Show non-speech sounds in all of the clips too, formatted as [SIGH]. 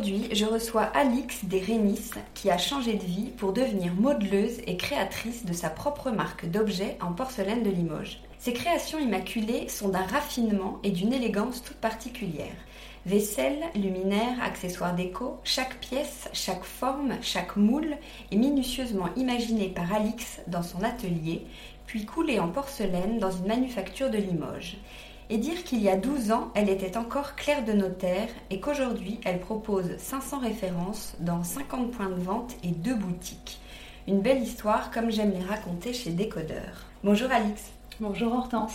Aujourd'hui, je reçois Alix des Rénis qui a changé de vie pour devenir modeleuse et créatrice de sa propre marque d'objets en porcelaine de Limoges. Ses créations immaculées sont d'un raffinement et d'une élégance toute particulière. Vaisselle, luminaires, accessoires déco, chaque pièce, chaque forme, chaque moule est minutieusement imaginée par Alix dans son atelier, puis coulée en porcelaine dans une manufacture de Limoges et dire qu'il y a 12 ans, elle était encore clerc de notaire et qu'aujourd'hui, elle propose 500 références dans 50 points de vente et deux boutiques. Une belle histoire comme j'aime les raconter chez Décodeur. Bonjour Alix. Bonjour Hortense.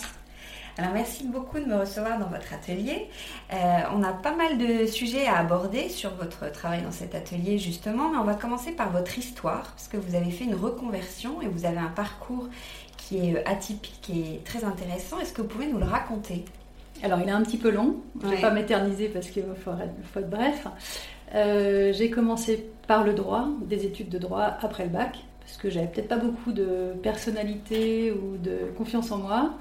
Alors merci beaucoup de me recevoir dans votre atelier. Euh, on a pas mal de sujets à aborder sur votre travail dans cet atelier justement, mais on va commencer par votre histoire parce que vous avez fait une reconversion et vous avez un parcours qui est euh, atypique et très intéressant. Est-ce que vous pouvez nous le raconter? Alors, il est un petit peu long. Je ne vais pas m'éterniser parce qu'il faut, être bref. Euh, j'ai commencé par le droit, des études de droit après le bac, parce que j'avais peut-être pas beaucoup de personnalité ou de confiance en moi.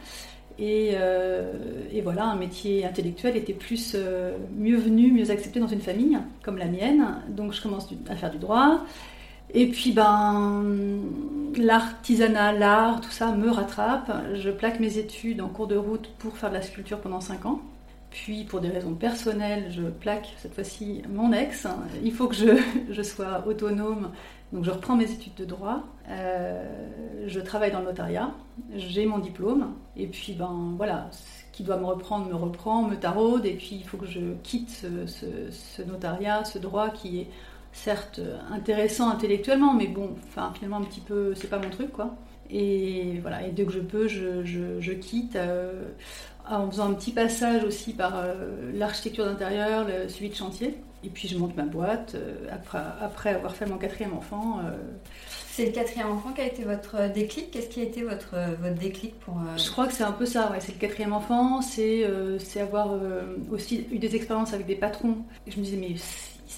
Et, euh, voilà, un métier intellectuel était plus mieux venu, mieux accepté dans une famille comme la mienne. Donc je commence à faire du droit. Et puis, ben, l'artisanat, l'art, tout ça me rattrape. Je plaque mes études en cours de route pour faire de la sculpture pendant 5 ans. Puis, pour des raisons personnelles, je plaque cette fois-ci mon ex. Il faut que je, [LAUGHS] je, sois autonome. Donc, je reprends mes études de droit. Euh, je travaille dans le notariat. J'ai mon diplôme. Et puis, ben, voilà, ce qui doit me reprendre me reprend, me taraude. Et puis, il faut que je quitte ce, ce notariat, ce droit qui est certes intéressant intellectuellement, mais bon, enfin finalement un petit peu, c'est pas mon truc quoi. Et voilà, et dès que je peux, je, quitte euh, en faisant un petit passage aussi par euh, l'architecture d'intérieur, le suivi de chantier. Et puis je monte ma boîte euh, après, après, avoir fait mon quatrième enfant. C'est le quatrième enfant qui a été votre déclic? Qu'est-ce qui a été votre, votre déclic pour... Je crois que c'est un peu ça, ouais. c'est le quatrième enfant, c'est avoir aussi eu des expériences avec des patrons. Je me disais, mais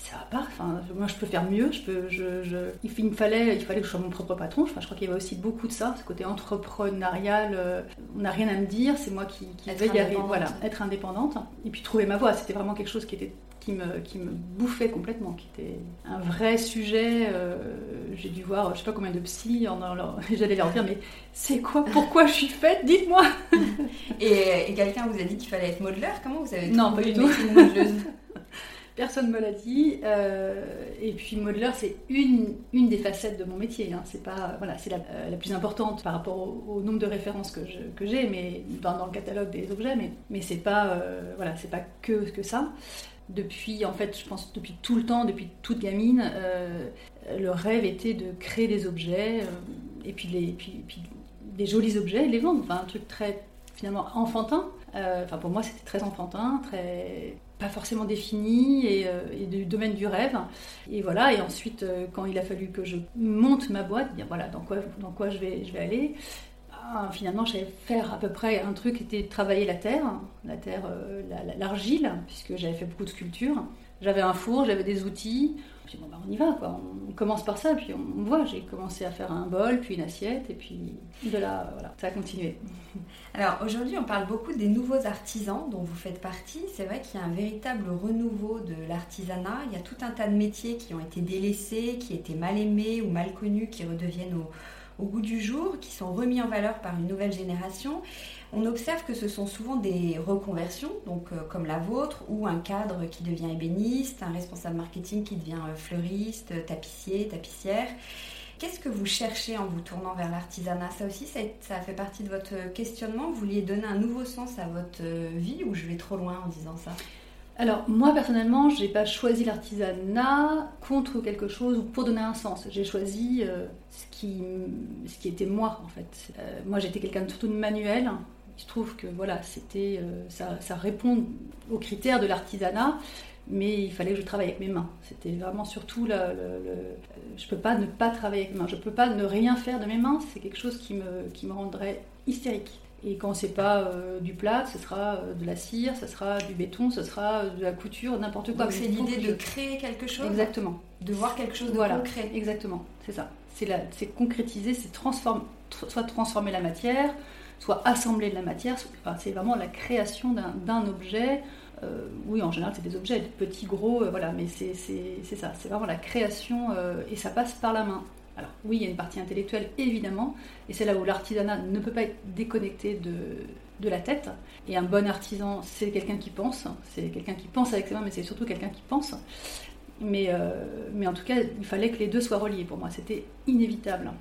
ça va pas. Enfin, moi, je peux faire mieux. Je peux, je, je... Il, me fallait, il fallait que je sois mon propre patron. Enfin, je crois qu'il y avait aussi beaucoup de ça, ce côté entrepreneurial. Euh, on n'a rien à me dire. C'est moi qui, qui être y arriver. Voilà, être indépendante. Et puis trouver ma voie. C'était vraiment quelque chose qui était qui me, qui me bouffait complètement, qui était un vrai sujet. Euh, j'ai dû voir, je sais pas combien de psy, [LAUGHS] j'allais leur dire, mais c'est quoi, pourquoi je suis faite, dites-moi [LAUGHS] Et, quelqu'un vous a dit qu'il fallait être modeleur Comment vous avez Non, pas du tout. Personne me l'a dit. Euh, et puis modeleur, c'est une, des facettes de mon métier. Hein. C'est euh, la, plus importante par rapport au, nombre de références que, j'ai, dans, le catalogue des objets. Mais mais c'est pas euh, que ça. Depuis en fait, je pense depuis tout le temps, depuis toute gamine, le rêve était de créer des objets et puis les puis, des jolis objets, les vendre. Un truc très finalement enfantin. pour moi, c'était très enfantin, très pas forcément défini et, du domaine du rêve. Et voilà. Et ensuite, quand il a fallu que je monte ma boîte, dire voilà dans quoi, dans quoi je vais, je vais aller. Ah, finalement, j'allais faire à peu près un truc était travailler la terre, la terre, euh, l'argile, puisque j'avais fait beaucoup de sculptures. J'avais un four, j'avais des outils. Puis bon, bah, on y va, quoi. On commence par ça, puis on, voit. J'ai commencé à faire un bol, puis une assiette, et puis de là, voilà, ça a continué. [LAUGHS] Alors aujourd'hui, on parle beaucoup des nouveaux artisans dont vous faites partie. C'est vrai qu'il y a un véritable renouveau de l'artisanat. Il y a tout un tas de métiers qui ont été délaissés, qui étaient mal aimés ou mal connus, qui redeviennent au au goût du jour, qui sont remis en valeur par une nouvelle génération. On observe que ce sont souvent des reconversions, donc euh, comme la vôtre, ou un cadre qui devient ébéniste, un responsable marketing qui devient euh, fleuriste, tapissier, tapissière. Qu'est-ce que vous cherchez en vous tournant vers l'artisanat? Ça aussi, ça, fait partie de votre questionnement. Vous vouliez donner un nouveau sens à votre euh, vie ou je vais trop loin en disant ça? Alors moi personnellement, j'ai pas choisi l'artisanat contre quelque chose ou pour donner un sens. J'ai choisi euh, ce, qui, était moi en fait. Euh, moi j'étais quelqu'un de surtout de manuel. Il se trouve que voilà, c'était euh, ça, répond aux critères de l'artisanat, mais il fallait que je travaille avec mes mains. C'était vraiment surtout le, je peux pas ne pas travailler avec mes mains. Je peux pas ne rien faire de mes mains. C'est quelque chose qui me rendrait hystérique. Et quand c'est pas euh, du plat, ce sera euh, de la cire, ce sera du béton, ce sera de la couture, n'importe quoi. Donc c'est l'idée de créer quelque chose Exactement. De voir quelque chose de voilà. concret. Exactement, c'est ça. C'est concrétiser, c'est transformer, soit transformer la matière, soit assembler de la matière. Enfin, c'est vraiment la création d'un objet. Euh, oui, en général, c'est des objets, petits, gros, voilà, mais c'est ça. C'est vraiment la création et ça passe par la main. Alors oui, il y a une partie intellectuelle, évidemment, et c'est là où l'artisanat ne peut pas être déconnecté de, la tête. Et un bon artisan, c'est quelqu'un qui pense, c'est quelqu'un qui pense avec ses mains, mais c'est surtout quelqu'un qui pense. Mais, euh, mais en tout cas, il fallait que les deux soient reliés pour moi, c'était inévitable.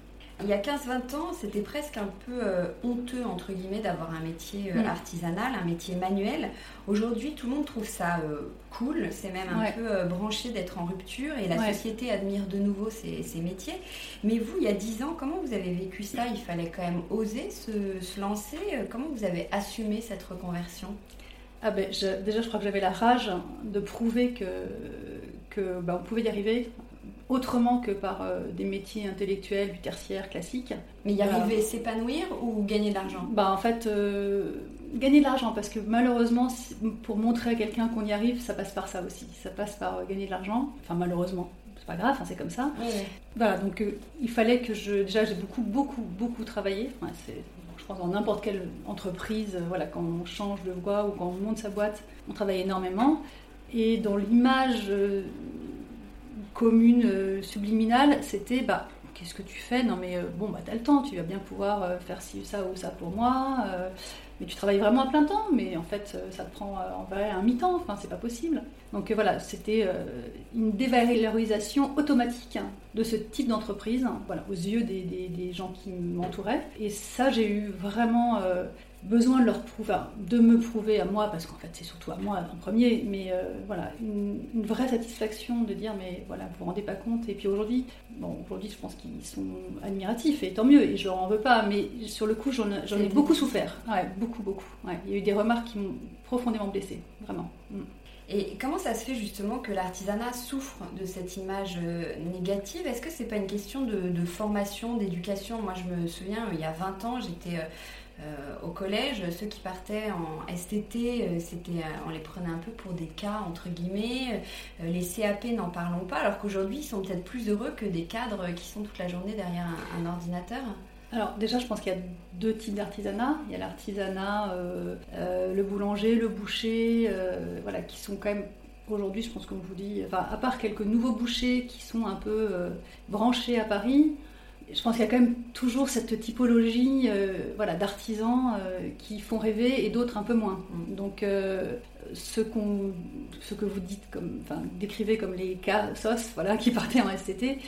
Il y a 15-20 ans, c'était presque un peu euh, honteux, entre guillemets, d'avoir un métier euh, mm. artisanal, un métier manuel. Aujourd'hui, tout le monde trouve ça euh, cool, c'est même un peu branché d'être en rupture et la société admire de nouveau ces, ces, métiers. Mais vous, il y a 10 ans, comment vous avez vécu ça? Il fallait quand même oser se, se lancer. Comment vous avez assumé cette reconversion? Ah ben, déjà, je crois que j'avais la rage de prouver que, que ben, on pouvait y arriver autrement que par euh, des métiers intellectuels du tertiaire classique. Mais y arriver, s'épanouir ou gagner de l'argent? Bah en fait, euh, gagner de l'argent parce que malheureusement, pour montrer à quelqu'un qu'on y arrive, ça passe par ça aussi. Ça passe par euh, gagner de l'argent. Enfin malheureusement, c'est pas grave, hein, c'est comme ça. Voilà, donc il fallait que je déjà j'ai beaucoup beaucoup beaucoup travaillé. c'est je pense dans n'importe quelle entreprise, voilà, quand on change de voie ou quand on monte sa boîte, on travaille énormément. Et dans l'image commune euh, subliminale, c'était bah qu'est-ce que tu fais? Non mais euh, bon bah t'as le temps, tu vas bien pouvoir euh, faire ci ça ou ça pour moi. mais tu travailles vraiment à plein temps, mais en fait ça te prend en vrai un mi-temps. Enfin c'est pas possible. Donc voilà, c'était une dévalorisation automatique hein, de ce type d'entreprise, hein, voilà aux yeux des, des gens qui m'entouraient. Et ça j'ai eu vraiment besoin de leur prouver, de me prouver à moi, parce qu'en fait c'est surtout à moi en premier, mais euh, voilà, une, vraie satisfaction de dire mais voilà, vous vous rendez pas compte. Et puis aujourd'hui, bon, aujourd'hui je pense qu'ils sont admiratifs et tant mieux, et je leur en veux pas, mais sur le coup j'en ai beaucoup souffert, ouais, beaucoup, beaucoup. Ouais. Il y a eu des remarques qui m'ont profondément blessée, vraiment. Mm. Et comment ça se fait justement que l'artisanat souffre de cette image euh, négative? Est-ce que c'est pas une question de, formation, d'éducation? Moi, je me souviens, il y a 20 ans, j'étais euh, au collège, ceux qui partaient en STT, euh, c'était, euh, on les prenait un peu pour des cas entre guillemets. les CAP, n'en parlons pas, alors qu'aujourd'hui, ils sont peut-être plus heureux que des cadres qui sont toute la journée derrière un, ordinateur. Alors déjà, je pense qu'il y a deux types d'artisanat. Il y a l'artisanat, le boulanger, le boucher, voilà, qui sont quand même aujourd'hui, je pense je vous dis, enfin, à part quelques nouveaux bouchers qui sont un peu branchés à Paris, je pense qu'il y a quand même toujours cette typologie euh, voilà, d'artisans euh, qui font rêver et d'autres un peu moins. Donc euh, ce, que vous dites enfin, décrivez comme les cas SOS voilà, qui partaient en STT,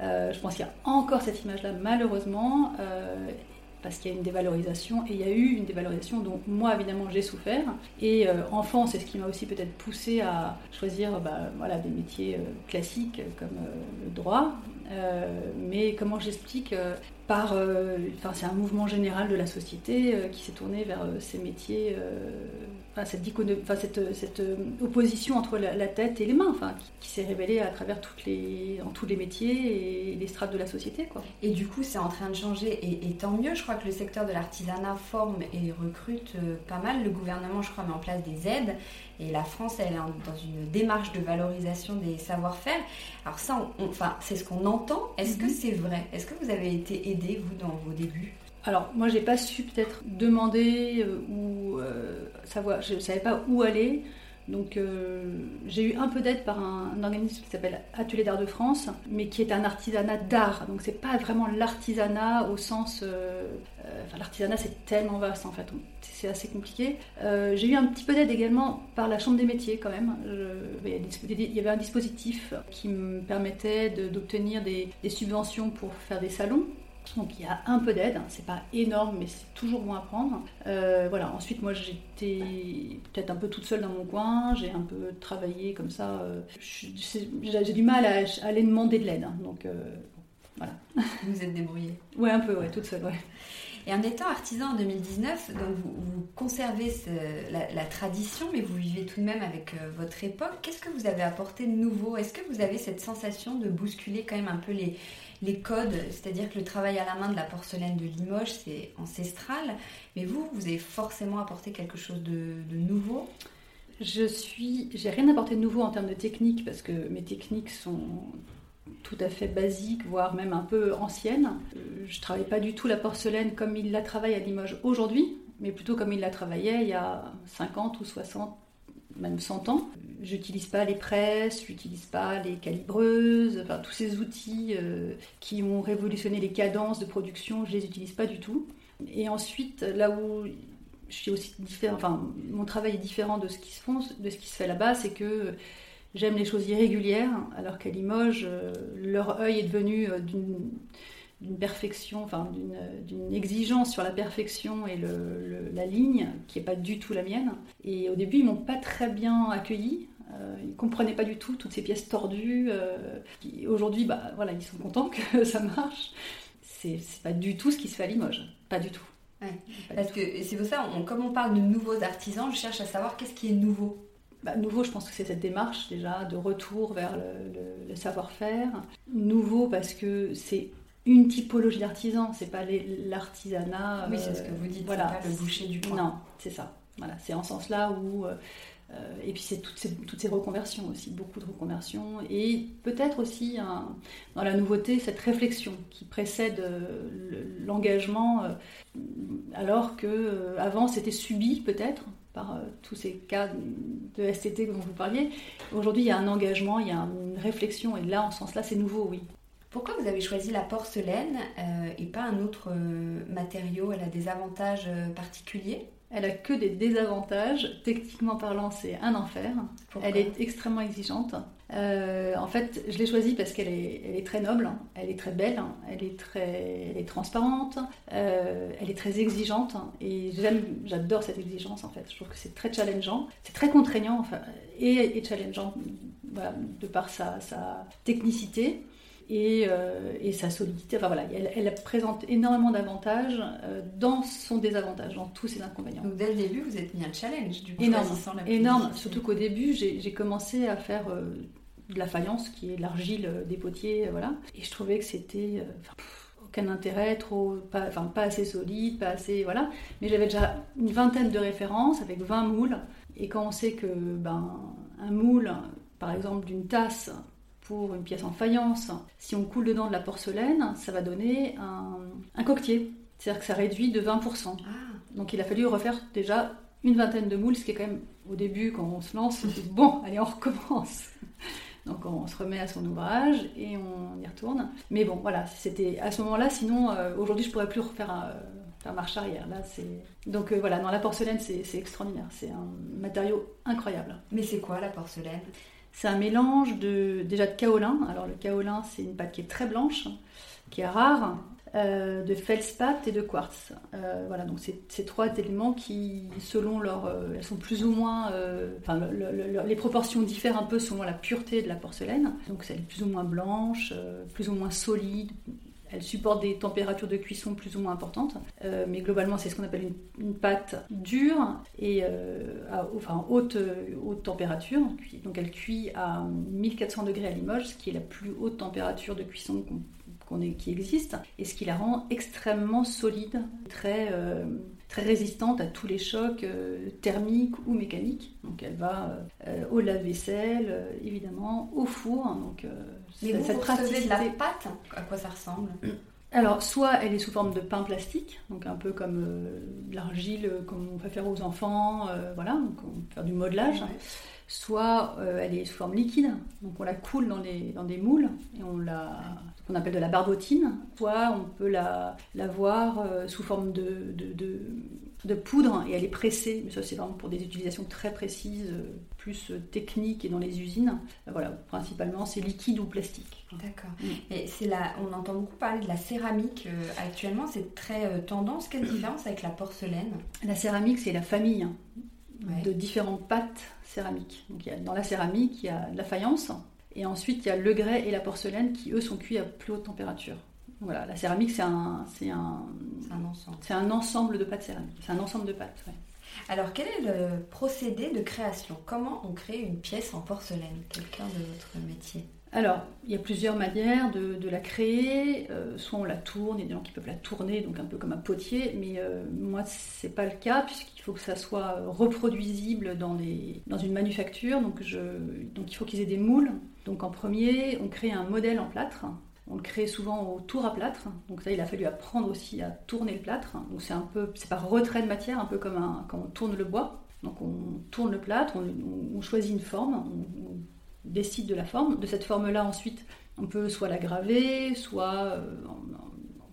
je pense qu'il y a encore cette image-là malheureusement parce qu'il y a une dévalorisation et il y a eu une dévalorisation dont moi évidemment j'ai souffert et enfant c'est ce qui m'a aussi peut-être poussé à choisir bah, voilà, des métiers classiques comme le droit mais comment j'explique euh, par, euh, enfin, c'est un mouvement général de la société euh, qui s'est tourné vers euh, ces métiers, enfin, cette, enfin, cette, cette opposition entre la, tête et les mains, enfin, qui, s'est révélée à travers toutes les, en tous les métiers et les strates de la société. Quoi. Et du coup, c'est en train de changer, et, tant mieux. Je crois que le secteur de l'artisanat forme et recrute pas mal. Le gouvernement, je crois, met en place des aides, et la France, elle est dans une démarche de valorisation des savoir-faire. Alors ça, enfin, c'est ce qu'on entend. Est-ce que mhm. c'est vrai? Est-ce que vous avez été aidé, vous, dans vos débuts alors moi j'ai pas su peut-être demander euh, ou euh, savoir, je savais pas où aller. Donc euh, j'ai eu un peu d'aide par un, organisme qui s'appelle Atelier d'art de France, mais qui est un artisanat d'art. Donc c'est pas vraiment l'artisanat au sens, enfin l'artisanat c'est tellement vaste en fait, c'est assez compliqué. j'ai eu un petit peu d'aide également par la Chambre des métiers quand même. il y avait un dispositif qui me permettait d'obtenir des subventions pour faire des salons donc il y a un peu d'aide, hein. c'est pas énorme, mais c'est toujours bon à prendre. Euh, voilà. Ensuite, moi j'étais peut-être un peu toute seule dans mon coin, j'ai un peu travaillé comme ça. Euh, j'ai du mal à, aller demander de l'aide, hein. donc euh, voilà. Vous êtes débrouillée Ouais, un peu, ouais, toute seule, ouais. Et en étant artisan en 2019, donc vous, conservez la, tradition, mais vous vivez tout de même avec votre époque. Qu'est-ce que vous avez apporté de nouveau? Est-ce que vous avez cette sensation de bousculer quand même un peu les, les codes, c'est-à-dire que le travail à la main de la porcelaine de Limoges, c'est ancestral, mais vous, vous avez forcément apporté quelque chose de, nouveau? Je suis, j'ai rien apporté de nouveau en termes de technique parce que mes techniques sont tout à fait basiques, voire même un peu anciennes. Je travaille pas du tout la porcelaine comme il la travaille à Limoges aujourd'hui, mais plutôt comme il la travaillait il y a 50 ou 60 même 100 ans. J'utilise pas les presses, j'utilise pas les calibreuses, enfin tous ces outils euh, qui ont révolutionné les cadences de production, je les utilise pas du tout. Et ensuite, là où je suis aussi différent, enfin mon travail est différent de ce qui se, de ce qui se fait là-bas, c'est que j'aime les choses irrégulières, alors qu'à Limoges, euh, leur œil est devenu euh, d'une d'une perfection, enfin d'une exigence sur la perfection et la ligne qui n'est pas du tout la mienne. Et au début, ils m'ont pas très bien accueilli. Euh, ils comprenaient pas du tout toutes ces pièces tordues. Euh, Aujourd'hui, bah voilà, ils sont contents que [LAUGHS] ça marche. C'est pas du tout ce qui se fait à Limoges, pas du tout. Parce que c'est pour ça, comme on parle de nouveaux artisans, je cherche à savoir qu'est-ce qui est nouveau. Bah, nouveau, je pense que c'est cette démarche déjà de retour vers le, le savoir-faire. Nouveau parce que c'est une typologie d'artisan, c'est pas l'artisanat. Oui, c'est ce que vous dites, voilà, pas le boucher du coin. Non, c'est ça. Voilà, c'est en ce sens-là où. Euh, euh, et puis c'est toutes ces, toutes ces reconversions aussi, beaucoup de reconversions. Et peut-être aussi dans la nouveauté, cette réflexion qui précède euh, l'engagement, alors que avant c'était subi peut-être par tous ces cas de STT dont vous parliez. Aujourd'hui, il y a un engagement, il y a une réflexion, et là, en ce sens-là, c'est nouveau, oui. Pourquoi vous avez choisi la porcelaine euh, et pas un autre euh, matériau? Elle a des avantages euh, particuliers? Elle a que des désavantages. Techniquement parlant, c'est un enfer. elle est extrêmement exigeante. en fait, je l'ai choisie parce qu'elle est, elle est très noble, elle est très belle, elle est très, elle est transparente, elle est très exigeante et j'aime, j'adore cette exigence en fait. Je trouve que c'est très challengeant, c'est très contraignant enfin, et, et challengeant de par sa, sa technicité et, euh, et, sa solidité. Enfin voilà, elle, elle présente énormément d'avantages euh, dans son désavantage, dans tous ses inconvénients. Donc dès le début, vous êtes mis un challenge du coup, énorme, énorme. Surtout qu'au début, j'ai commencé à faire euh, de la faïence, qui est de l'argile des potiers, voilà. Et je trouvais que c'était aucun intérêt, trop, pas, enfin pas assez solide, pas assez, voilà. Mais j'avais déjà une vingtaine de références avec 20 moules. Et quand on sait que ben un moule, par exemple d'une tasse pour une pièce en faïence, si on coule dedans de la porcelaine, ça va donner un, coquetier. C'est-à-dire que ça réduit de 20%. Ah. Donc il a fallu refaire déjà une vingtaine de moules, ce qui est quand même au début quand on se lance, on se dit bon, allez on recommence. [LAUGHS] Donc on se remet à son ouvrage et on y retourne. Mais bon, voilà, c'était à ce moment-là. Sinon, euh, aujourd'hui, je pourrais plus refaire un, faire marche arrière. Là, c'est donc euh, voilà, dans la porcelaine, c'est extraordinaire. C'est un matériau incroyable. Mais c'est quoi la porcelaine? C'est un mélange de, déjà de kaolin. Alors le kaolin, c'est une pâte qui est très blanche, qui est rare, euh, de feldspath et de quartz. Euh, voilà, donc c'est ces trois éléments qui, selon leur, euh, elles sont plus ou moins, enfin, les proportions diffèrent un peu selon la pureté de la porcelaine. Donc elle est plus ou moins blanche, plus ou moins solide. Elle supporte des températures de cuisson plus ou moins importantes, mais globalement c'est ce qu'on appelle une, pâte dure et à enfin, haute, haute température. Donc elle cuit à 1400 degrés à Limoges, ce qui est la plus haute température de cuisson qu'on qui existe, et ce qui la rend extrêmement solide, très, très résistante à tous les chocs euh, thermiques ou mécaniques. Donc elle va euh, au lave-vaisselle, euh, évidemment, au four. Hein, Mais vous, cette de la pâte, à quoi ça ressemble? Alors, soit elle est sous forme de pain plastique, donc un peu comme de l'argile, comme on peut faire aux enfants, voilà, donc on peut faire du modelage. Soit elle est sous forme liquide, donc on la coule dans, dans des moules et on la, qu'on appelle de la barbotine, soit on peut la, la voir euh, sous forme de, de, de, poudre et elle est pressée, mais ça c'est vraiment pour des utilisations très précises, euh, plus euh, techniques et dans les usines. Voilà, principalement c'est liquide ou plastique. D'accord. Mm. Et c'est là, on entend beaucoup parler de la céramique actuellement, c'est très tendance. Quelle différence avec la porcelaine? La céramique c'est la famille hein, de différentes pâtes céramiques. Donc il y a, dans la céramique il y a la faïence et ensuite, il y a le grès et la porcelaine qui, eux, sont cuits à plus haute température. Voilà, la céramique, c'est un, c'est un, un, ensemble. C'est un ensemble de pâtes céramiques. C'est un ensemble de pâtes. Alors, quel est le procédé de création? Comment on crée une pièce en porcelaine? Quelqu'un de votre métier? Alors, il y a plusieurs manières de, la créer. Euh, soit on la tourne, il y a des gens qui peuvent la tourner, donc un peu comme un potier, mais euh, moi, c'est pas le cas, puisqu'il faut que ça soit reproduisible dans, dans une manufacture. Donc, je, donc il faut qu'ils aient des moules. Donc, en premier, on crée un modèle en plâtre. On le crée souvent au tour à plâtre. Donc ça, il a fallu apprendre aussi à tourner le plâtre. Donc c'est un peu, c'est par retrait de matière, un peu comme quand on tourne le bois. Donc on tourne le plâtre, on, choisit une forme, on, décide de la forme. De cette forme-là, ensuite, on peut soit la graver, soit euh,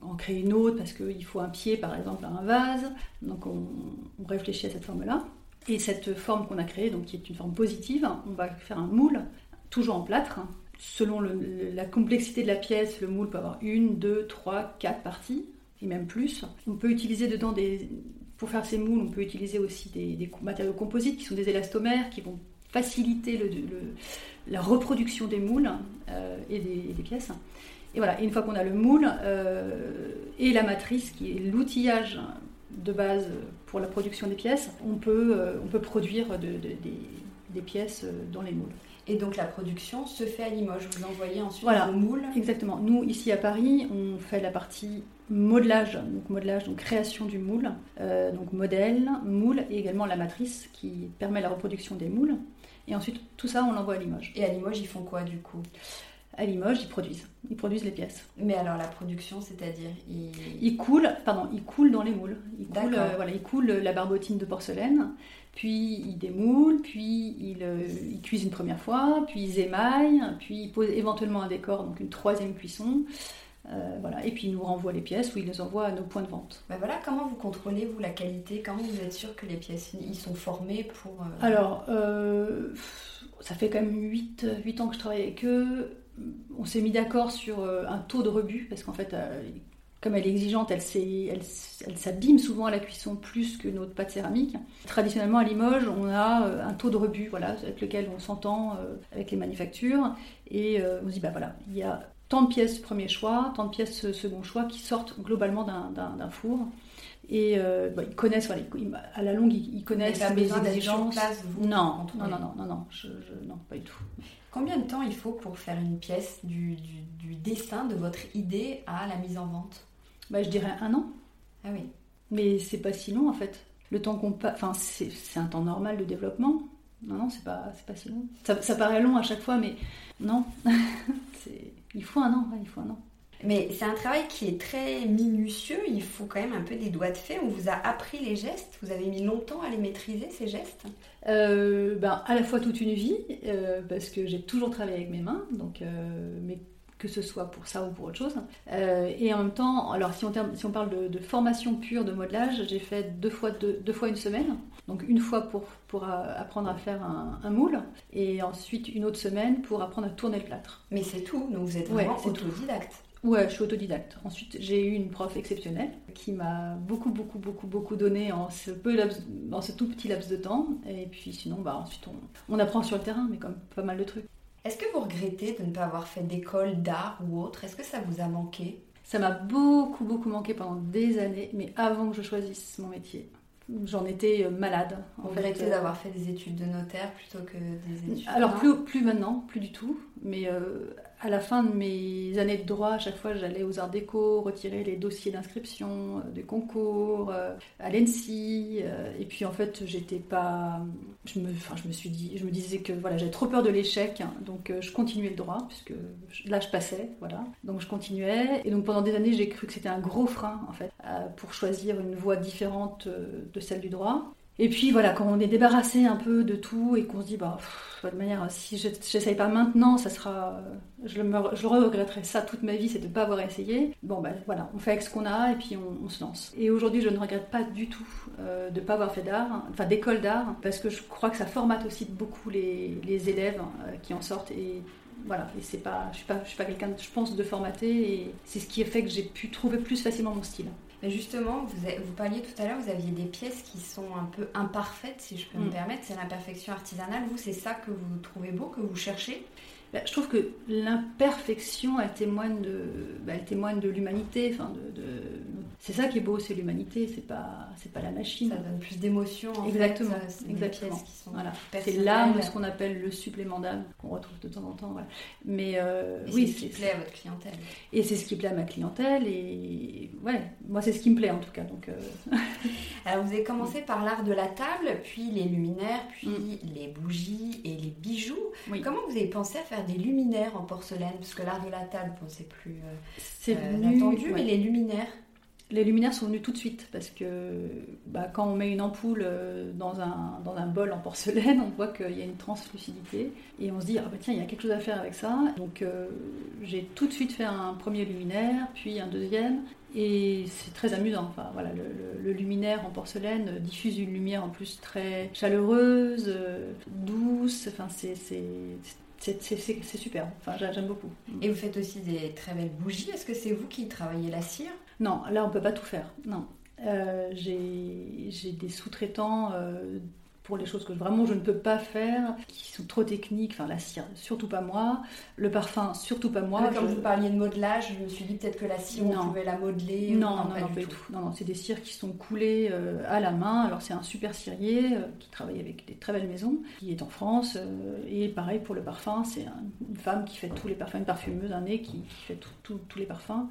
en, créer une autre parce qu'il faut un pied, par exemple, à un vase. Donc on, réfléchit à cette forme-là. Et cette forme qu'on a créée, donc qui est une forme positive, on va faire un moule, toujours en plâtre. Selon la complexité de la pièce, le moule peut avoir une, deux, trois, quatre parties, et même plus. On peut utiliser dedans des... Pour faire ces moules, on peut utiliser aussi des, matériaux composites qui sont des élastomères qui vont faciliter la reproduction des moules euh, et, des, pièces. Et voilà, une fois qu'on a le moule euh, et la matrice, qui est l'outillage de base pour la production des pièces, on peut, euh, on peut produire des, pièces dans les moules. Et donc la production se fait à Limoges. Vous envoyez ensuite voilà, le moule. Exactement. Nous ici à Paris, on fait la partie modelage, donc modelage, donc création du moule, donc modèle, moule et également la matrice qui permet la reproduction des moules. Et ensuite, tout ça, on l'envoie à Limoges. Et à Limoges, ils font quoi du coup? À Limoges, ils produisent. Ils produisent les pièces. Mais alors la production, c'est-à-dire ils... ils... coulent, pardon, ils coulent dans les moules. Ils coulent, euh, voilà, ils coulent la barbotine de porcelaine, puis ils démoulent, puis ils, euh, ils, cuisent une première fois, puis ils émaillent, puis ils posent éventuellement un décor, donc une troisième cuisson. Euh, voilà. Et puis ils nous renvoient les pièces ou ils les envoient à nos points de vente. Ben voilà, comment vous contrôlez vous la qualité? Comment vous êtes sûr que les pièces ils sont formées pour euh, Alors, euh, ça fait quand même 8, 8 ans que je travaille avec eux. On s'est mis d'accord sur un taux de rebut parce qu'en fait, comme elle est exigeante, elle, s'abîme souvent à la cuisson plus que notre pâte céramique. Traditionnellement à Limoges, on a un taux de rebut, voilà, avec lequel on s'entend avec les manufactures et on se dit bah voilà, il y a tant de pièces premier choix, tant de pièces second choix qui sortent globalement d'un four. Et euh, bah, ils connaissent, voilà, à la longue, ils, connaissent mes exigences. Place, vous, non, non, non, non, non, non, je, non, pas du tout. Combien de temps il faut pour faire une pièce du, du, dessin de votre idée à la mise en vente? Bah, Je dirais un an. Ah oui. Mais c'est pas si long en fait. Le temps qu'on passe, enfin, c'est un temps normal de développement. Non, non, c'est pas, pas si long. Ça, ça, paraît long à chaque fois, mais non. [LAUGHS] il faut un an, il faut un an. Mais c'est un travail qui est très minutieux, il faut quand même un peu des doigts de fait. On vous a appris les gestes, vous avez mis longtemps à les maîtriser, ces gestes? Euh, ben, À la fois toute une vie, euh, parce que j'ai toujours travaillé avec mes mains, donc euh, que ce soit pour ça ou pour autre chose. et en même temps, alors si on, si on parle de, formation pure de modelage, j'ai fait deux fois, deux, fois une semaine. Donc une fois pour, pour apprendre à faire un, moule, et ensuite une autre semaine pour apprendre à tourner le plâtre. Mais c'est tout, donc vous êtes vraiment autodidacte. Ouais, je suis autodidacte. Ensuite, j'ai eu une prof exceptionnelle qui m'a beaucoup, beaucoup, beaucoup, beaucoup donné en ce, peu dans ce tout petit laps de temps. Et puis sinon, bah, ensuite, on, on apprend sur le terrain, mais comme pas mal de trucs. Est-ce que vous regrettez de ne pas avoir fait d'école d'art ou autre? Est-ce que ça vous a manqué? Ça m'a beaucoup, beaucoup manqué pendant des années, mais avant que je choisisse mon métier. J'en étais euh, malade. Vous regrettez d'avoir fait des études de notaire plutôt que des études Alors, plus, plus maintenant, plus du tout. Mais à la fin de mes années de droit, à chaque fois, j'allais aux Arts Déco, retirer les dossiers d'inscription euh, des concours, euh, à l'ENSI. Euh, et puis, en fait, j'étais pas. Je me, enfin, je me suis dit, je me disais que voilà, j'avais trop peur de l'échec, hein. donc je continuais le droit, puisque là, je passais, voilà. Donc, je continuais. Et donc, pendant des années, j'ai cru que c'était un gros frein, en fait, pour choisir une voie différente de celle du droit. Et puis voilà, quand on est débarrassé un peu de tout et qu'on se dit, bah, de toute manière, si j'essaye pas maintenant, ça sera, je le, je regretterai ça toute ma vie, c'est de ne pas avoir essayé. Bon, ben voilà, on fait avec ce qu'on a et puis on, se lance. Et aujourd'hui, je ne regrette pas du tout euh, de ne pas avoir fait d'art, enfin d'école d'art, parce que je crois que ça formate aussi beaucoup les, élèves euh, qui en sortent et voilà, et c'est pas, je suis pas, suis pas quelqu'un, je pense, de formater, et c'est ce qui a fait que j'ai pu trouver plus facilement mon style. Mais justement, vous, vous parliez tout à l'heure, vous aviez des pièces qui sont un peu imparfaites, si je peux me mm. permettre. C'est l'imperfection artisanale. Vous, c'est ça que vous trouvez beau, que vous cherchez? Bah, je trouve que l'imperfection, elle témoigne de, bah, elle témoigne de l'humanité. Enfin, de, c'est ça qui est beau, c'est l'humanité. C'est pas, c'est pas la machine. Ça donne plus d'émotion. Exactement. exactement. Voilà. C'est l'âme, ce qu'on appelle le supplément d'âme qu'on retrouve de temps en temps. Mais euh, oui, c'est ce qui plaît à votre clientèle. Et c'est ce qui plaît à ma clientèle. Et ouais, moi c'est ce qui me plaît en tout cas. Donc. Euh, [LAUGHS] Alors vous avez commencé par l'art de la table, puis les luminaires, puis mm. les bougies et les bijoux. Comment vous avez pensé à faire des luminaires en porcelaine Parce que l'art de la table, bon, c'est plus euh, c'est euh, attendu, mais les luminaires les luminaires sont venus tout de suite parce que bah, quand on met une ampoule euh, dans un, dans un bol en porcelaine, [LAUGHS] on voit qu'il y a une translucidité et on se dit ah bah tiens il y a quelque chose à faire avec ça. Donc j'ai tout de suite fait un premier luminaire, puis un deuxième et c'est très amusant. Enfin, voilà, le, luminaire en porcelaine diffuse une lumière en plus très chaleureuse, douce. Enfin, c'est c'est super. Enfin, j'aime beaucoup. Et vous faites aussi des très belles bougies. Est-ce que c'est vous qui travaillez la cire? Non, là on peut pas tout faire. Non. Euh, j'ai des sous-traitants euh, pour les choses que vraiment je ne peux pas faire, qui sont trop techniques, enfin la cire, surtout pas moi, le parfum, surtout pas moi. Ah, comme vous parliez de modelage, je me suis dit peut-être que la cire, on pouvait la modeler. Non, non, non, pas, du tout. Non, non, c'est des cires qui sont coulées euh, à la main. Alors c'est un super cirier euh, qui travaille avec des très belles maisons, qui est en France. Euh, et pareil pour le parfum, c'est une femme qui fait tous les parfums, une parfumeuse, un nez qui, qui fait tous les parfums,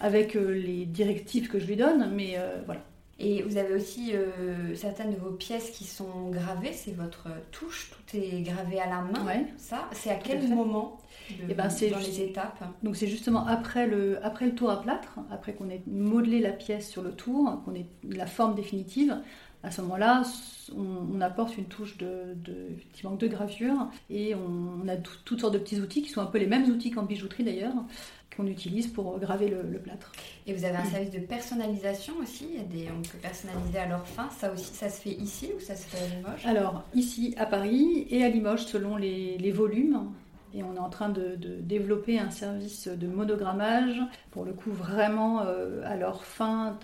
avec les directives que je lui donne, mais voilà. Et vous avez aussi euh, certaines de vos pièces qui sont gravées, c'est votre touche, tout est gravé à la main. Ouais. Ça, c'est à quel moment de, Et eh ben, c'est dans les étapes? Donc c'est justement après le, après le tour à plâtre, après qu'on ait modelé la pièce sur le tour, qu'on ait la forme définitive. À ce moment-là, on, apporte une touche de, de, de gravure et on, a toutes sortes de petits outils qui sont un peu les mêmes outils qu'en bijouterie d'ailleurs, qu'on utilise pour graver le, plâtre. Et vous avez un service de personnalisation aussi Il y a des, On peut personnaliser à leur fin. Ça aussi, ça se fait ici ou ça se fait à Limoges? Alors, ici à Paris et à Limoges selon les, volumes. Et on est en train de, développer un service de monogrammage, pour le coup vraiment euh, à leur fin,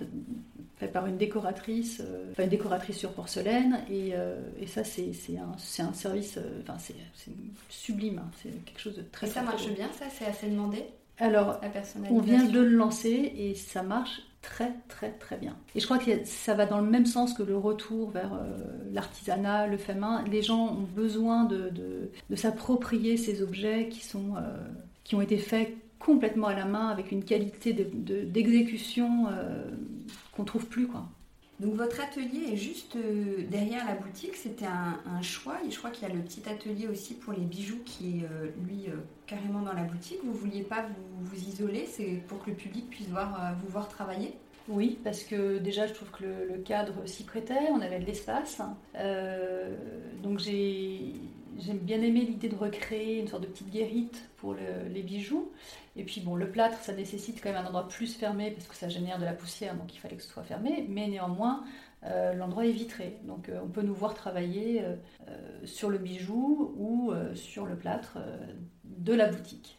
fait par une décoratrice, euh, enfin une décoratrice sur porcelaine. Et, euh, et ça, c'est un, un, service, enfin c'est sublime, hein. c'est quelque chose de très... Et ça marche bien, ça? C'est assez demandé? Alors, on vient de le lancer et ça marche très très très bien. Et je crois que ça va dans le même sens que le retour vers euh, l'artisanat, le fait main. Les gens ont besoin de, de, s'approprier ces objets qui, sont, euh, qui ont été faits complètement à la main avec une qualité d'exécution de, euh, qu'on trouve plus quoi. Donc votre atelier est juste euh, derrière la boutique, c'était un, choix et je crois qu'il y a le petit atelier aussi pour les bijoux qui est euh, lui euh, carrément dans la boutique. Vous vouliez pas vous, isoler, c'est pour que le public puisse voir, vous voir travailler? Oui, parce que déjà je trouve que le, cadre s'y prêtait, on avait de l'espace. donc j'ai bien aimé l'idée de recréer une sorte de petite guérite pour les bijoux. Et puis bon, le plâtre, ça nécessite quand même un endroit plus fermé parce que ça génère de la poussière, donc il fallait que ce soit fermé. Mais néanmoins, euh, l'endroit est vitré. Donc euh, on peut nous voir travailler euh, sur le bijou ou sur le plâtre de la boutique.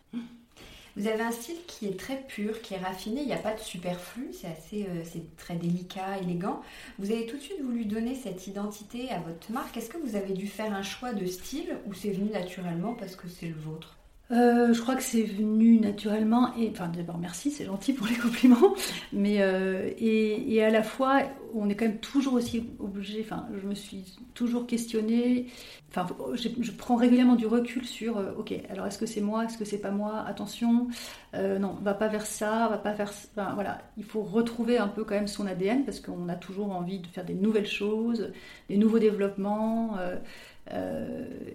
Vous avez un style qui est très pur, qui est raffiné, il n'y a pas de superflu, c'est assez, c'est très délicat, élégant. Vous avez tout de suite voulu donner cette identité à votre marque. Est-ce que vous avez dû faire un choix de style ou c'est venu naturellement parce que c'est le vôtre? Euh, je crois que c'est venu naturellement. Et enfin, d'abord, merci, c'est gentil pour les compliments. Mais euh, et, à la fois, on est quand même toujours aussi obligé. Enfin, je me suis toujours questionnée. Enfin, je, prends régulièrement du recul sur. Euh, ok, alors est-ce que c'est moi Est-ce que c'est pas moi? Attention, non, va pas vers ça, va pas faire. Enfin, voilà, il faut retrouver un peu quand même son ADN parce qu'on a toujours envie de faire des nouvelles choses, des nouveaux développements.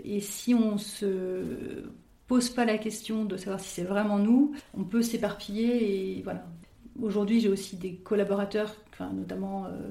et si on se pose pas la question de savoir si c'est vraiment nous, on peut s'éparpiller et voilà. Aujourd'hui, j'ai aussi des collaborateurs, enfin, notamment euh,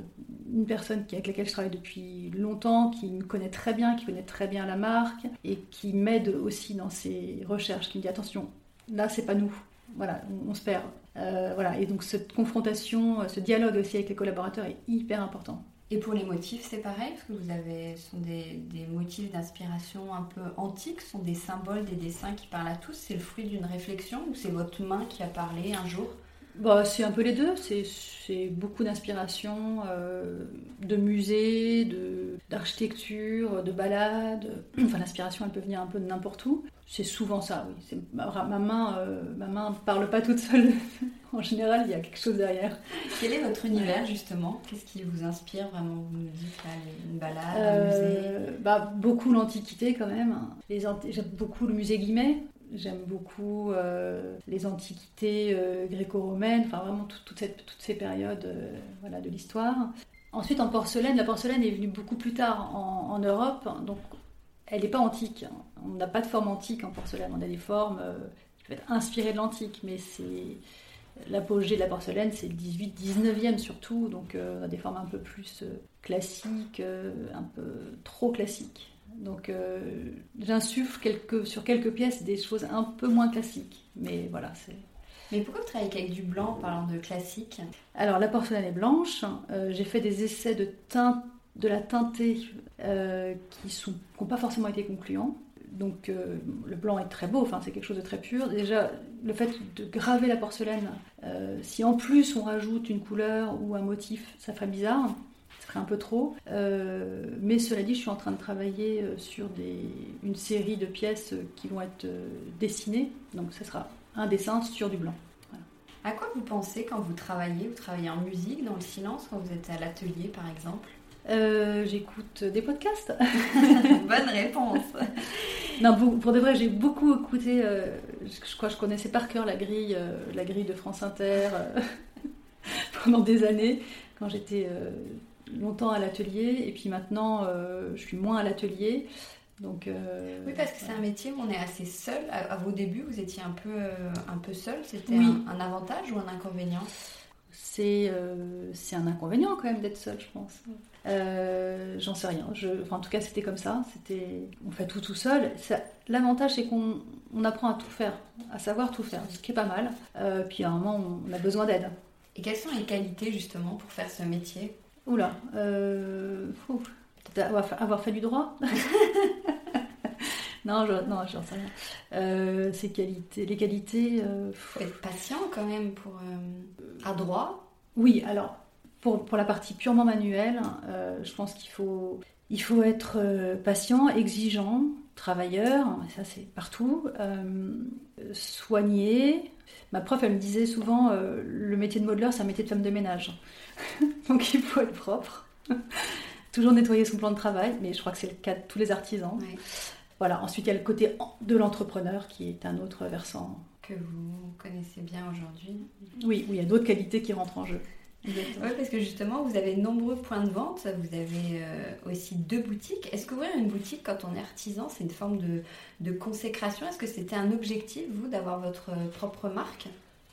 une personne avec laquelle je travaille depuis longtemps, qui me connaît très bien, qui connaît très bien la marque et qui m'aide aussi dans ses recherches, qui me dit attention, là c'est pas nous, voilà, on, se perd. Euh, voilà, et donc cette confrontation, ce dialogue aussi avec les collaborateurs est hyper important. Et pour les motifs, c'est pareil, parce que vous avez, ce sont des, motifs d'inspiration un peu antiques, ce sont des symboles, des dessins qui parlent à tous. C'est le fruit d'une réflexion ou c'est votre main qui a parlé un jour? Bah, C'est un peu les deux. C'est beaucoup d'inspiration, euh, de musées, d'architecture, de, balades. [CLEARS THROAT] Enfin, l'inspiration, elle peut venir un peu de n'importe où. C'est souvent ça, oui. Ma, ma, main euh, ma main parle pas toute seule. [LAUGHS] en général, il y a quelque chose derrière. Quel est votre univers, justement? Qu'est-ce qui vous inspire vraiment? Vous nous dites là, une balade, un musée euh, bah, Beaucoup l'Antiquité, quand même. J'aime beaucoup le musée Guimet. J'aime beaucoup euh, les antiquités gréco-romaines, enfin vraiment toutes ces périodes voilà, de l'histoire. Ensuite, en porcelaine, la porcelaine est venue beaucoup plus tard en, Europe, donc elle n'est pas antique. On n'a pas de forme antique en porcelaine, on a des formes qui peuvent être inspirées de l'antique, mais c'est l'apogée de la porcelaine, c'est le 18-19e surtout, donc on a des formes un peu plus classiques, un peu trop classiques. Donc euh, j'insuffle quelques, sur quelques pièces des choses un peu moins classiques. Mais voilà, c'est... Mais pourquoi vous travaillez avec du blanc en parlant de classique? Alors la porcelaine est blanche. Euh, j'ai fait des essais de teinte, de la teintée euh, qui n'ont pas forcément été concluants. Donc le blanc est très beau, enfin c'est quelque chose de très pur. Déjà, le fait de graver la porcelaine, si en plus on rajoute une couleur ou un motif, ça ferait bizarre un peu trop. Euh, mais cela dit, je suis en train de travailler euh, sur des, une série de pièces qui vont être euh, dessinées. Donc ce sera un dessin sur du blanc. À quoi vous pensez quand vous travaillez? Vous travaillez en musique, dans le silence, quand vous êtes à l'atelier par exemple? J'écoute des podcasts. [LAUGHS] Bonne réponse. non, pour, pour de vrai, j'ai beaucoup écouté. je, crois que je connaissais par cœur la grille, la grille de France Inter [LAUGHS] pendant des années quand j'étais longtemps à l'atelier et puis maintenant euh, je suis moins à l'atelier. Donc, euh, oui, parce que c'est un métier où on est assez seul. À, vos débuts, vous étiez un peu, euh, un peu seul. C'était un, avantage ou un inconvénient? C'est c'est un inconvénient quand même d'être seul, je pense. J'en sais rien. Je, enfin, en tout cas, c'était comme ça. C'était, on fait tout tout seul. L'avantage, c'est qu'on on apprend à tout faire, à savoir tout faire, ce qui est pas mal. puis à un moment, on a besoin d'aide. Et quelles sont les qualités justement pour faire ce métier? Oula, euh, avoir fait du droit? [LAUGHS] Non, je, non, j'en sais rien. Euh, ces qualités, les qualités. Euh, faut être patient quand même pour euh, à droit. Oui, alors pour, pour la partie purement manuelle, je pense qu'il faut il faut être patient, exigeant, travailleur, ça c'est partout, soigné. Ma prof, elle me disait souvent, le métier de modeleur, c'est un métier de femme de ménage. [LAUGHS] Donc il faut être propre. [LAUGHS] Toujours nettoyer son plan de travail, mais je crois que c'est le cas de tous les artisans. Voilà. Ensuite, il y a le côté de l'entrepreneur qui est un autre versant. Que vous connaissez bien aujourd'hui. Oui, oui, il y a d'autres qualités qui rentrent en jeu. Oui, parce que justement, vous avez nombreux points de vente, vous avez euh, aussi deux boutiques. Est-ce qu'ouvrir une boutique quand on est artisan, c'est une forme de, de consécration? Est-ce que c'était un objectif, vous, d'avoir votre propre marque?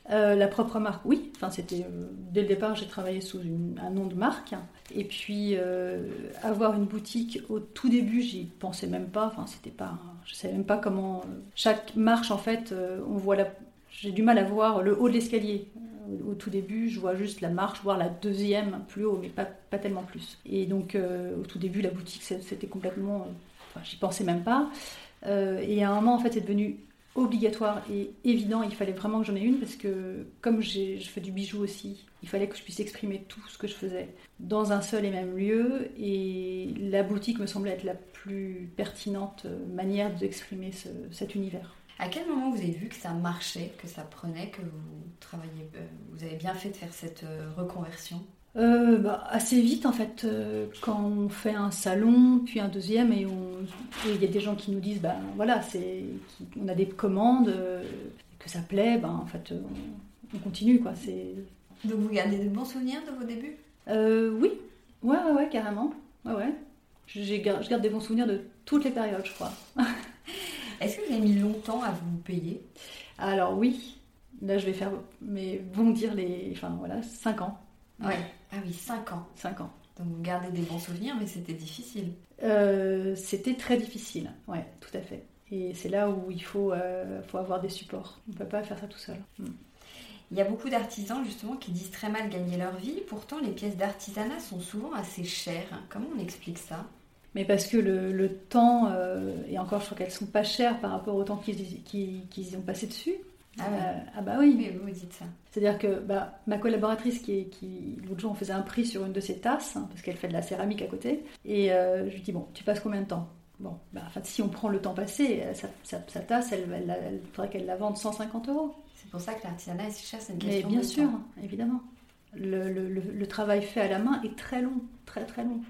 Euh, la propre marque, oui. Enfin, c'était euh, dès le départ, j'ai travaillé sous un nom de marque. Et puis euh, avoir une boutique au tout début, j'y pensais même pas. Enfin, c'était pas, je savais même pas comment. chaque marche, en fait, on voit la. J'ai du mal à voir le haut de l'escalier. Au, tout début, je vois juste la marche, voire la deuxième plus haut, mais pas, pas tellement plus. Et donc, au tout début, la boutique, c'était complètement. Enfin, j'y pensais même pas. et à un moment, en fait, c'est devenu obligatoire et évident, il fallait vraiment que j'en ai une parce que comme je fais du bijou aussi, il fallait que je puisse exprimer tout ce que je faisais dans un seul et même lieu et la boutique me semblait être la plus pertinente manière d'exprimer cet univers. À quel moment vous avez vu que ça marchait, que ça prenait, que vous travailliez, euh, vous avez bien fait de faire cette euh, reconversion? Euh, bah, assez vite en fait, quand on fait un salon, puis un deuxième, et il y a des gens qui nous disent, ben voilà, c'est, on a des commandes, que ça plaît, ben en fait, on, continue quoi. C'est... Donc vous gardez de bons souvenirs de vos débuts? Oui, ouais, ouais, ouais, carrément, ouais, ouais. je garde des bons souvenirs de toutes les périodes, je crois. [LAUGHS] Est-ce que vous avez mis longtemps à vous payer? Alors oui, là je vais faire, mais vont dire les, enfin voilà, 5 ans. Ouais. Ah oui, 5 ans. 5 ans. Donc vous gardez des bons souvenirs, mais c'était difficile. Euh, c'était très difficile, ouais, tout à fait. Et c'est là où il faut, euh, faut avoir des supports. On ne peut pas faire ça tout seul. Hmm. Il y a beaucoup d'artisans justement qui disent très mal gagner leur vie. Pourtant, les pièces d'artisanat sont souvent assez chères. Comment on explique ça? Mais parce que le, temps, euh, et encore je crois qu'elles sont pas chères par rapport au temps qu'ils ont passé dessus. Ah, euh, ah, bah oui. Mais vous dites ça. C'est-à-dire que bah, ma collaboratrice, qui, qui l'autre jour on faisait un prix sur une de ses tasses, hein, parce qu'elle fait de la céramique à côté, et euh, je lui dis, bon, tu passes combien de temps? Bon, bah, en fait, si on prend le temps passé, sa, tasse, elle, elle, faudrait qu'elle la vende 150 euros. C'est pour ça que l'artisanat est si cher, c'est une question Mais bien sûr, évidemment. Le, le, le, travail fait à la main est très long, très très long.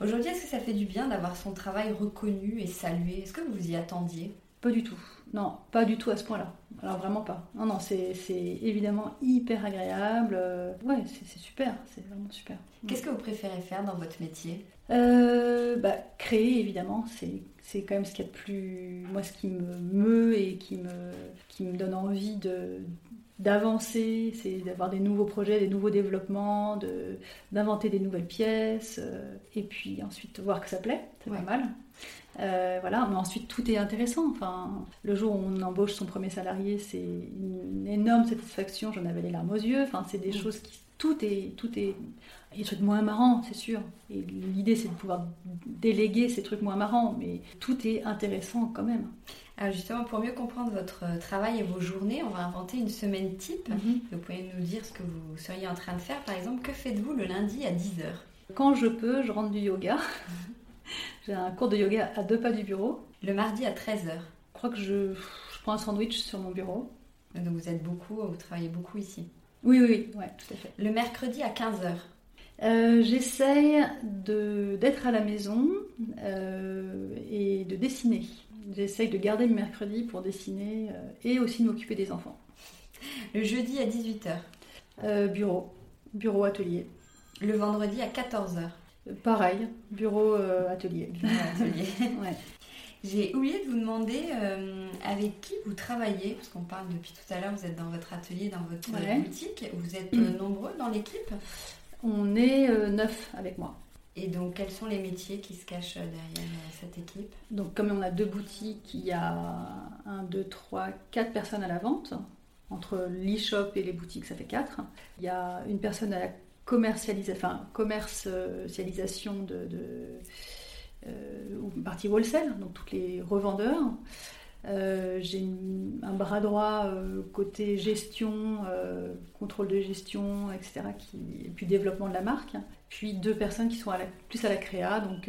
Aujourd'hui, est-ce que ça fait du bien d'avoir son travail reconnu et salué? Est-ce que vous y attendiez? Pas du tout. Non, pas du tout à ce point-là. Alors vraiment pas. Non, non, c'est évidemment hyper agréable. Euh, ouais, c'est super. C'est vraiment super. Qu'est-ce que vous préférez faire dans votre métier? Euh, bah, Créer, évidemment. C'est quand même ce qu'il y a de plus... Moi, ce qui me meut et qui me, qui me donne envie de d'avancer, c'est d'avoir des nouveaux projets, des nouveaux développements, d'inventer des nouvelles pièces, euh, et puis ensuite voir que ça plaît, c'est pas mal. Euh, voilà, mais ensuite tout est intéressant. Enfin, le jour où on embauche son premier salarié, c'est une énorme satisfaction. J'en avais les larmes aux yeux. Enfin, c'est des mm. choses qui tout est tout est il y a des trucs moins marrants, c'est sûr. Et l'idée c'est de pouvoir déléguer ces trucs moins marrants, mais tout est intéressant quand même. Alors justement, pour mieux comprendre votre travail et vos journées, on va inventer une semaine type. Mhm. Vous pouvez nous dire ce que vous seriez en train de faire. Par exemple, que faites-vous le lundi à 10h Quand je peux, je rentre du yoga. [LAUGHS] [LAUGHS] J'ai un cours de yoga à deux pas du bureau. Le mardi à 13h Je crois que je, je prends un sandwich sur mon bureau. Donc vous êtes beaucoup, vous travaillez beaucoup ici Oui, oui, oui, ouais, tout à fait. Le mercredi à 15h euh, J'essaye d'être à la maison euh, et de dessiner. J'essaye de garder le mercredi pour dessiner euh, et aussi de m'occuper des enfants. Le jeudi à 18h Bureau, bureau atelier. Le vendredi à 14h Pareil, bureau atelier. [LAUGHS] atelier. [LAUGHS] J'ai oublié de vous demander avec qui vous travaillez, parce qu'on parle depuis tout à l'heure, vous êtes dans votre atelier, dans votre boutique, vous êtes nombreux dans l'équipe? On est euh, neuf avec moi. Et donc, quels sont les métiers qui se cachent derrière euh, cette équipe? Donc, comme on a deux boutiques, il y a un, deux, trois, quatre personnes à la vente. Entre l'e-shop et les boutiques, ça fait quatre. Il y a une personne à la commercialisation, enfin, commercialisation de, euh, partie wholesale, donc tous les revendeurs. Euh, j'ai un bras droit euh, côté gestion, contrôle de gestion, etc. Et puis développement de la marque. Puis deux personnes qui sont à la, plus à la créa, donc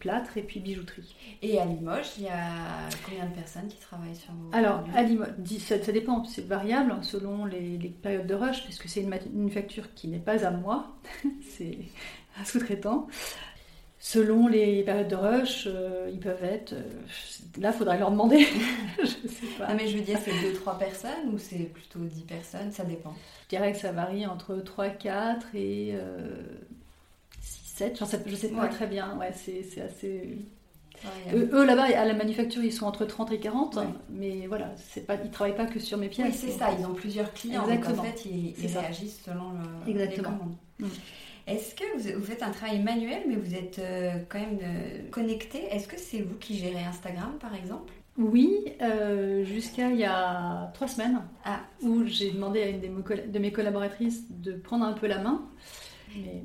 plâtre et puis bijouterie. Et à Limoges, il y a combien de personnes qui travaillent sur vos Alors, à Limoges, ça, ça, dépend, c'est variable selon les, périodes de rush, puisque c'est une manufacture qui n'est pas à moi, [LAUGHS] c'est un sous-traitant. Selon les périodes de rush, euh, ils peuvent être. Euh, là, il faudrait leur demander. [LAUGHS] je sais pas. mais je veux dire, c'est 2-3 personnes ou c'est plutôt 10 personnes? Ça dépend. Je dirais que ça varie entre 3, 4 et 6, 7. Genre, je sais pas très bien. Ouais, c'est assez. eux, là-bas, à la manufacture, ils sont entre 30 et 40, mais voilà, pas, ils travaillent pas que sur mes pièces. Oui, c'est ça, ils ont plusieurs clients, Exactement. donc en fait, ils, réagissent selon le, Exactement. les commandes. Mm. Est-ce que vous, faites un travail manuel, mais vous êtes euh, quand même euh, connecté? Est-ce que c'est vous qui gérez Instagram, par exemple? Oui, euh, jusqu'à il y a trois semaines, ah. où j'ai demandé à une de mes collaboratrices de prendre un peu la main.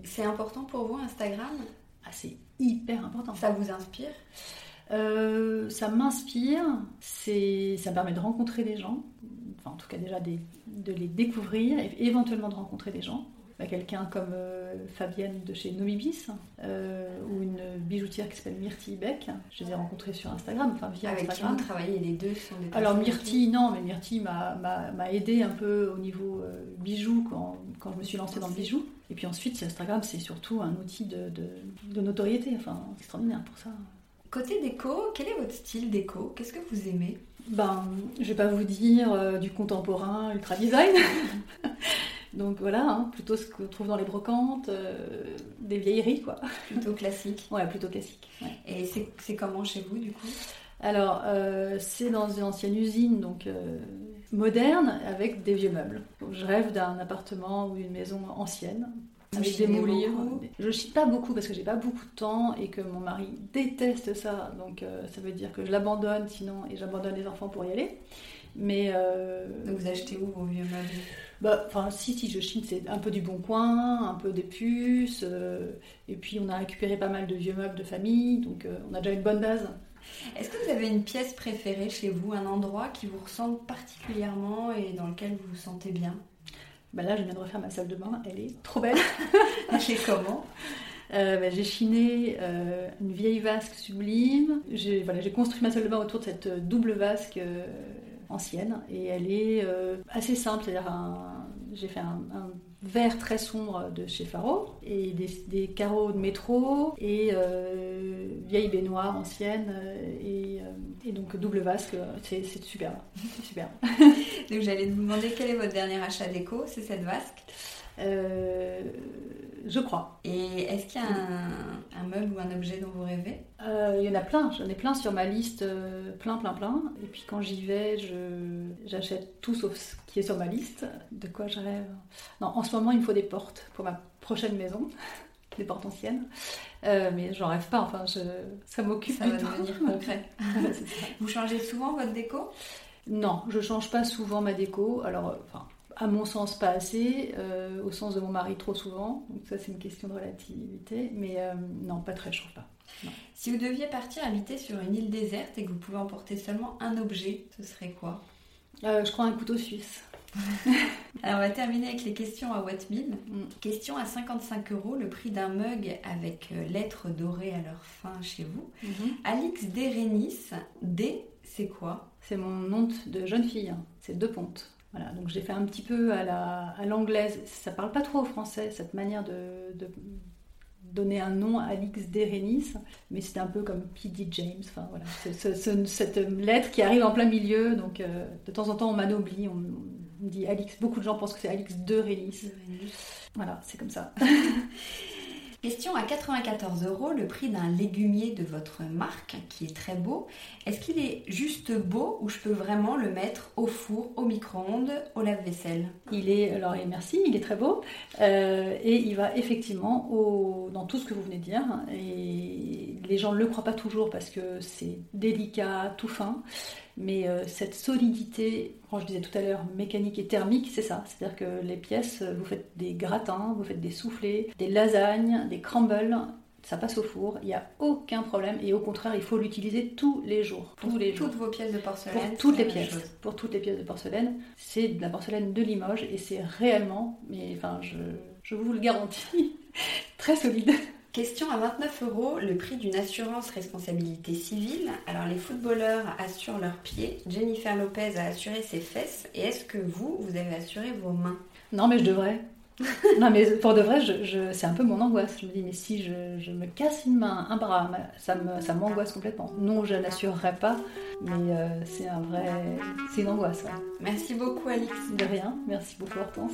C'est important pour vous, Instagram? Ah, C'est hyper important. Ça vous inspire? Ça m'inspire, ça me permet de rencontrer des gens, enfin en tout cas déjà de les découvrir et éventuellement de rencontrer des gens. bah, quelqu'un comme euh, Fabienne de chez Nomibis euh, ou une bijoutière qui s'appelle Myrtille Beck. Je les ai rencontrées sur Instagram, enfin via Avec Instagram. qui vous travaillez les deux sont des Alors Myrtille, non, mais Myrtille m'a- m'a m'a aidé un peu au niveau euh, bijoux quand, quand je me suis lancée dans le bijou. Et puis ensuite, Instagram, c'est surtout un outil de, de- de notoriété. Enfin, extraordinaire pour ça. Côté déco, quel est votre style déco? Qu'est-ce que vous aimez? Ben, je vais pas vous dire euh, du contemporain, ultra design. [LAUGHS] Donc voilà, hein, plutôt ce qu'on trouve dans les brocantes, euh, des vieilleries, quoi. Plutôt classique. Ouais, plutôt classique. ouais. Et c'est c'est comment chez vous du coup? Alors, euh, c'est dans une ancienne usine, donc euh, moderne, avec des vieux meubles. Donc, je rêve d'un appartement ou une maison ancienne. Avec des moulures. Je chine pas beaucoup parce que j'ai pas beaucoup de temps et que mon mari déteste ça. Donc euh, ça veut dire que je l'abandonne sinon et j'abandonne les enfants pour y aller. Mais euh, Donc vous achetez où vos vieux meubles? Bah, enfin, si, si, je chine, c'est un peu du bon coin, un peu des puces, euh, et puis on a récupéré pas mal de vieux meubles de famille, donc euh, on a déjà une bonne base. Est-ce que vous avez une pièce préférée chez vous, un endroit qui vous ressemble particulièrement et dans lequel vous vous sentez bien? Bah là, je viens de refaire ma salle de bain, elle est trop belle. [LAUGHS] Et comment? Euh, bah, j'ai chiné euh, une vieille vasque sublime. J'ai voilà, j'ai construit ma salle de bain autour de cette euh, double vasque euh, ancienne et elle est assez simple. C'est-à-dire j'ai fait un, un vert très sombre de chez Faro et des, carreaux de métro et euh, vieille baignoire ancienne euh, et, euh, et donc double vasque. C'est superbe. C'est superbe. [LAUGHS] Donc j'allais vous demander quel est votre dernier achat déco, c'est cette vasque? Euh, je crois. Et est-ce qu'il y a un, un meuble ou un objet dont vous rêvez? Euh, Il y en a plein, j'en ai plein sur ma liste, euh, plein, plein, plein. Et puis quand j'y vais, j'achète tout sauf ce qui est sur ma liste. De quoi je rêve? Non, en ce moment, il me faut des portes pour ma prochaine maison, [LAUGHS] des portes anciennes. Euh, mais j'en rêve pas, enfin, je, ça m'occupe Ça va devenir [LAUGHS] concret. Vous changez souvent votre déco? Non, je change pas souvent ma déco. Alors, enfin, à mon sens, pas assez. euh, au sens de mon mari, trop souvent. Donc ça, c'est une question de relativité. Mais euh, non, pas très, je trouve pas. Si vous deviez partir habiter sur une île déserte et que vous pouvez emporter seulement un objet, ce serait quoi? Euh, je crois un couteau suisse. [LAUGHS] Alors on va terminer avec les questions à Wattmill. Mm. Question à 55 euros, le prix d'un mug avec lettres dorées à leur fin chez vous. Alix Derenis, D, c'est quoi? C'est mon nom de jeune fille, hein. c'est deux pontes. Voilà, donc j'ai fait un petit peu à la- à l'anglaise. Ça parle pas trop au français, cette manière de, de donner un nom à Alix Derenis, mais c'est un peu comme P.D. James. Enfin voilà, c'est ce- ce- cette lettre qui arrive en plein milieu, donc euh, de temps en temps on m'anoblit, on, on dit Alix. Beaucoup de gens pensent que c'est Alix de Renis. Voilà, c'est comme ça. [LAUGHS] Question à 94 euros, le prix d'un légumier de votre marque qui est très beau. Est-ce qu'il est juste beau ou je peux vraiment le mettre au four, au micro-ondes, au lave-vaisselle? Il est, alors merci, il est très beau euh, et il va effectivement dans tout ce que vous venez de dire. Et les gens ne le croient pas toujours parce que c'est délicat, tout fin, mais euh, cette solidité, quand je disais tout à l'heure, mécanique et thermique, c'est ça. C'est-à-dire que les pièces, vous faites des gratins, vous faites des soufflés, des lasagnes, des crumbles. Ça passe au four, il n'y a aucun problème et au contraire, il faut l'utiliser tous les jours. Tous les jours. Toutes vos pièces de porcelaine Pour toutes les pièces, chose. pour toutes les pièces de porcelaine, c'est de la porcelaine de Limoges et c'est réellement, mais enfin, je, je vous le garantis, [LAUGHS] très solide. Question à 29 euros, le prix d'une assurance responsabilité civile. Alors les footballeurs assurent leurs pieds, Jennifer Lopez a assuré ses fesses, et est-ce que vous, vous avez assuré vos mains? Non, mais je devrais. [LAUGHS] non, mais pour de vrai, je, je- c'est un peu mon angoisse. Je me dis, mais si je, je me casse une main, un bras, ça, me, ça m'angoisse complètement. Non, je n'assurerai pas, mais euh, c'est un vrai, c'est une angoisse. ouais. Merci beaucoup Alix. De rien. Merci beaucoup, Hortense.